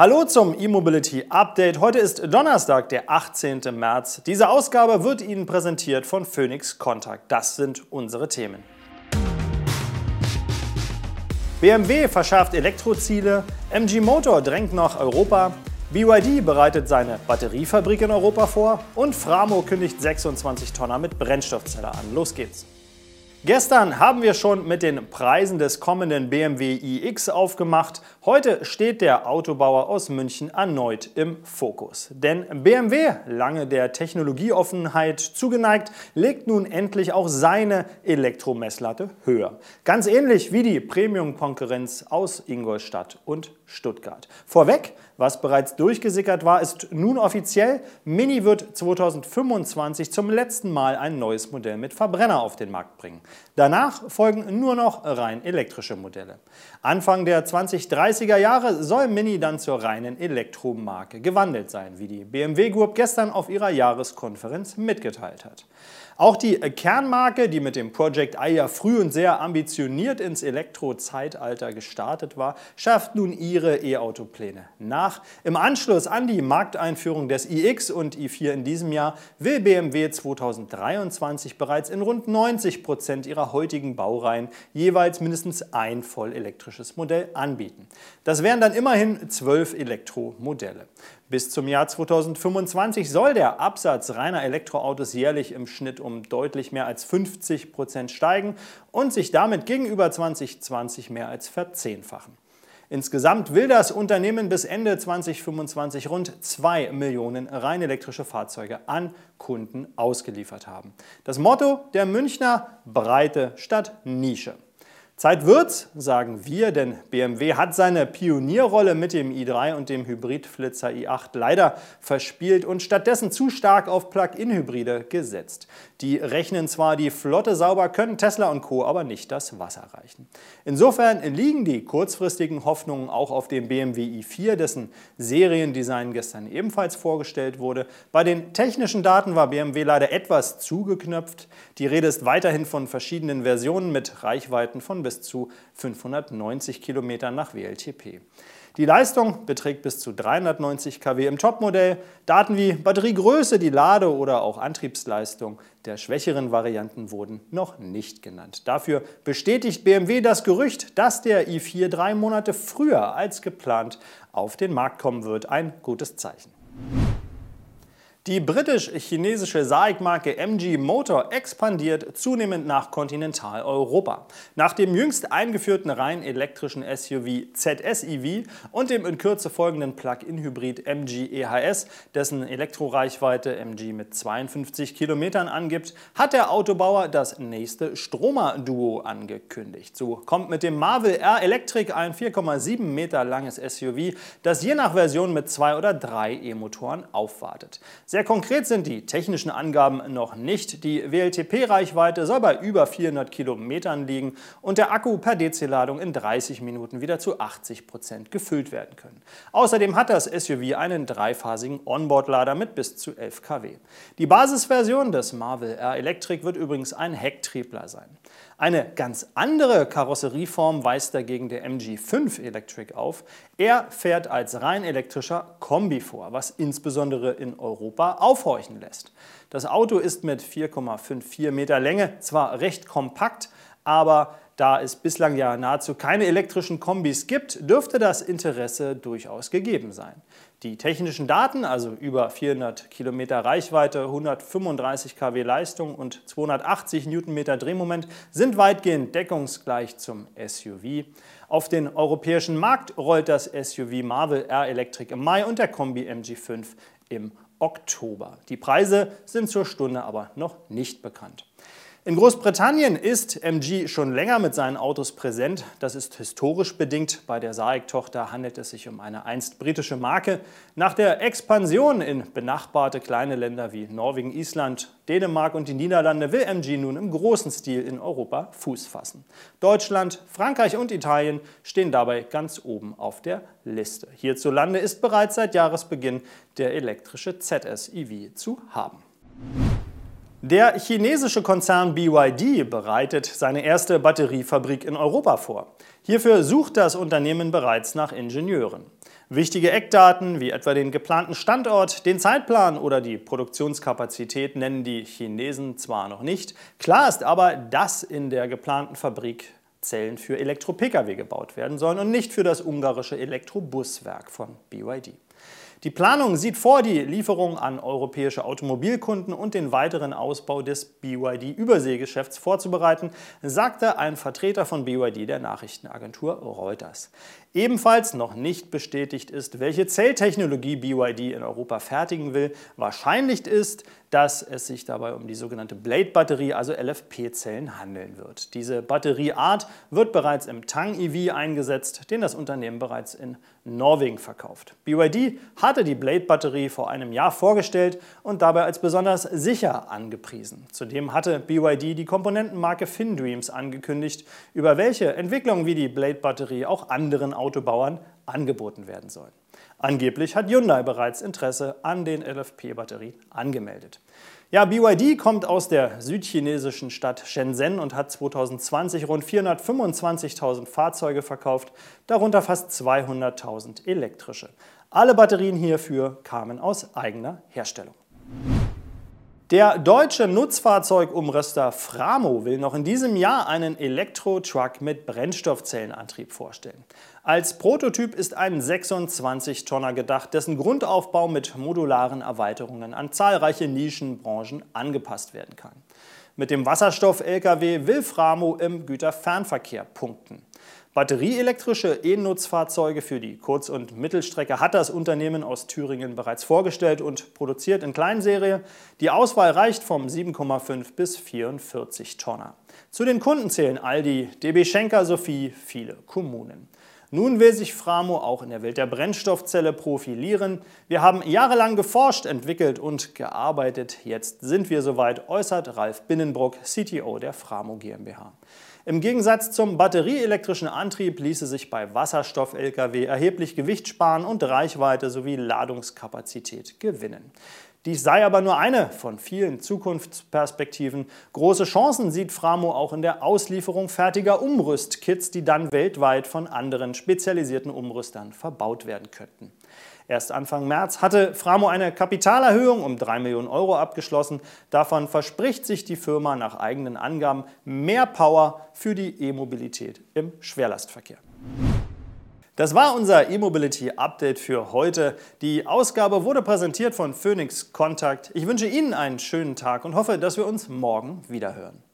Hallo zum E-Mobility Update. Heute ist Donnerstag, der 18. März. Diese Ausgabe wird Ihnen präsentiert von Phoenix Contact. Das sind unsere Themen. BMW verschärft Elektroziele, MG Motor drängt nach Europa, BYD bereitet seine Batteriefabrik in Europa vor und Framo kündigt 26 Tonner mit Brennstoffzelle an. Los geht's. Gestern haben wir schon mit den Preisen des kommenden BMW iX aufgemacht. Heute steht der Autobauer aus München erneut im Fokus. Denn BMW, lange der Technologieoffenheit zugeneigt, legt nun endlich auch seine Elektromesslatte höher. Ganz ähnlich wie die Premium-Konkurrenz aus Ingolstadt und Stuttgart. Vorweg, was bereits durchgesickert war, ist nun offiziell. Mini wird 2025 zum letzten Mal ein neues Modell mit Verbrenner auf den Markt bringen. Danach folgen nur noch rein elektrische Modelle. Anfang der 2030er Jahre soll Mini dann zur reinen Elektromarke gewandelt sein, wie die BMW Group gestern auf ihrer Jahreskonferenz mitgeteilt hat. Auch die Kernmarke, die mit dem Project I ja früh und sehr ambitioniert ins Elektro-Zeitalter gestartet war, schafft nun ihre E-Auto-Pläne nach. Im Anschluss an die Markteinführung des iX und i4 in diesem Jahr will BMW 2023 bereits in rund 90 Prozent ihrer heutigen Baureihen jeweils mindestens ein voll elektrisches Modell anbieten. Das wären dann immerhin zwölf Elektromodelle. Bis zum Jahr 2025 soll der Absatz reiner Elektroautos jährlich im Schnitt um deutlich mehr als 50 Prozent steigen und sich damit gegenüber 2020 mehr als verzehnfachen. Insgesamt will das Unternehmen bis Ende 2025 rund 2 Millionen rein elektrische Fahrzeuge an Kunden ausgeliefert haben. Das Motto der Münchner Breite statt Nische. Zeit wird's, sagen wir, denn BMW hat seine Pionierrolle mit dem i3 und dem Hybridflitzer i8 leider verspielt und stattdessen zu stark auf Plug-in-Hybride gesetzt. Die rechnen zwar die Flotte sauber, können Tesla und Co. aber nicht das Wasser reichen. Insofern liegen die kurzfristigen Hoffnungen auch auf dem BMW i4, dessen Seriendesign gestern ebenfalls vorgestellt wurde. Bei den technischen Daten war BMW leider etwas zugeknöpft. Die Rede ist weiterhin von verschiedenen Versionen mit Reichweiten von bis bis zu 590 Kilometern nach WLTP. Die Leistung beträgt bis zu 390 kW im Topmodell. Daten wie Batteriegröße, die Lade- oder auch Antriebsleistung der schwächeren Varianten wurden noch nicht genannt. Dafür bestätigt BMW das Gerücht, dass der i4 drei Monate früher als geplant auf den Markt kommen wird. Ein gutes Zeichen. Die britisch-chinesische SAIC-Marke MG Motor expandiert zunehmend nach Kontinentaleuropa. Nach dem jüngst eingeführten rein elektrischen SUV ZS-EV und dem in Kürze folgenden Plug-in-Hybrid MG EHS, dessen Elektroreichweite MG mit 52 Kilometern angibt, hat der Autobauer das nächste Stromer-Duo angekündigt. So kommt mit dem Marvel R Electric ein 4,7 Meter langes SUV, das je nach Version mit zwei oder drei E-Motoren aufwartet. Sehr konkret sind die technischen Angaben noch nicht. Die WLTP-Reichweite soll bei über 400 Kilometern liegen und der Akku per DC-Ladung in 30 Minuten wieder zu 80 Prozent gefüllt werden können. Außerdem hat das SUV einen dreiphasigen Onboard-Lader mit bis zu 11 kW. Die Basisversion des Marvel R Electric wird übrigens ein Hecktriebler sein. Eine ganz andere Karosserieform weist dagegen der MG5 Electric auf. Er fährt als rein elektrischer Kombi vor, was insbesondere in Europa aufhorchen lässt. Das Auto ist mit 4,54 Meter Länge zwar recht kompakt, aber da es bislang ja nahezu keine elektrischen Kombis gibt, dürfte das Interesse durchaus gegeben sein. Die technischen Daten, also über 400 Kilometer Reichweite, 135 kW Leistung und 280 Newtonmeter Drehmoment, sind weitgehend deckungsgleich zum SUV. Auf den europäischen Markt rollt das SUV Marvel R Electric im Mai und der Kombi MG5 im Oktober. Die Preise sind zur Stunde aber noch nicht bekannt. In Großbritannien ist MG schon länger mit seinen Autos präsent. Das ist historisch bedingt. Bei der SAIC-Tochter handelt es sich um eine einst britische Marke. Nach der Expansion in benachbarte kleine Länder wie Norwegen, Island, Dänemark und die Niederlande will MG nun im großen Stil in Europa Fuß fassen. Deutschland, Frankreich und Italien stehen dabei ganz oben auf der Liste. Hierzulande ist bereits seit Jahresbeginn der elektrische ZS-EV zu haben. Der chinesische Konzern BYD bereitet seine erste Batteriefabrik in Europa vor. Hierfür sucht das Unternehmen bereits nach Ingenieuren. Wichtige Eckdaten wie etwa den geplanten Standort, den Zeitplan oder die Produktionskapazität nennen die Chinesen zwar noch nicht. Klar ist aber, dass in der geplanten Fabrik Zellen für Elektro-Pkw gebaut werden sollen und nicht für das ungarische Elektrobuswerk von BYD. Die Planung sieht vor, die Lieferung an europäische Automobilkunden und den weiteren Ausbau des BYD-Überseegeschäfts vorzubereiten, sagte ein Vertreter von BYD der Nachrichtenagentur Reuters. Ebenfalls noch nicht bestätigt ist, welche Zelltechnologie BYD in Europa fertigen will. Wahrscheinlich ist, dass es sich dabei um die sogenannte Blade-Batterie, also LFP-Zellen, handeln wird. Diese Batterieart wird bereits im Tang-EV eingesetzt, den das Unternehmen bereits in Norwegen verkauft. BYD hatte die Blade-Batterie vor einem Jahr vorgestellt und dabei als besonders sicher angepriesen. Zudem hatte BYD die Komponentenmarke FinDreams angekündigt, über welche Entwicklungen wie die Blade-Batterie auch anderen Autobauern angeboten werden sollen. Angeblich hat Hyundai bereits Interesse an den LFP-Batterien angemeldet. Ja, BYD kommt aus der südchinesischen Stadt Shenzhen und hat 2020 rund 425.000 Fahrzeuge verkauft, darunter fast 200.000 elektrische. Alle Batterien hierfür kamen aus eigener Herstellung. Der deutsche Nutzfahrzeugumrüster Framo will noch in diesem Jahr einen Elektro-Truck mit Brennstoffzellenantrieb vorstellen. Als Prototyp ist ein 26-Tonner gedacht, dessen Grundaufbau mit modularen Erweiterungen an zahlreiche Nischenbranchen angepasst werden kann. Mit dem Wasserstoff-Lkw will Framo im Güterfernverkehr punkten. Batterieelektrische E-Nutzfahrzeuge für die Kurz- und Mittelstrecke hat das Unternehmen aus Thüringen bereits vorgestellt und produziert in Kleinserie. Die Auswahl reicht vom 7,5 bis 44 Tonner. Zu den Kunden zählen Aldi, DB Schenker sowie viele Kommunen. Nun will sich Framo auch in der Welt der Brennstoffzelle profilieren. Wir haben jahrelang geforscht, entwickelt und gearbeitet. Jetzt sind wir soweit, äußert Ralf Binnenbruck, CTO der Framo GmbH. Im Gegensatz zum batterieelektrischen Antrieb ließe sich bei Wasserstoff-Lkw erheblich Gewicht sparen und Reichweite sowie Ladungskapazität gewinnen. Dies sei aber nur eine von vielen Zukunftsperspektiven. Große Chancen sieht Framo auch in der Auslieferung fertiger Umrüstkits, die dann weltweit von anderen spezialisierten Umrüstern verbaut werden könnten. Erst Anfang März hatte Framo eine Kapitalerhöhung um 3 Millionen Euro abgeschlossen. Davon verspricht sich die Firma nach eigenen Angaben mehr Power für die E-Mobilität im Schwerlastverkehr. Das war unser E-Mobility Update für heute. Die Ausgabe wurde präsentiert von Phoenix Contact. Ich wünsche Ihnen einen schönen Tag und hoffe, dass wir uns morgen wiederhören.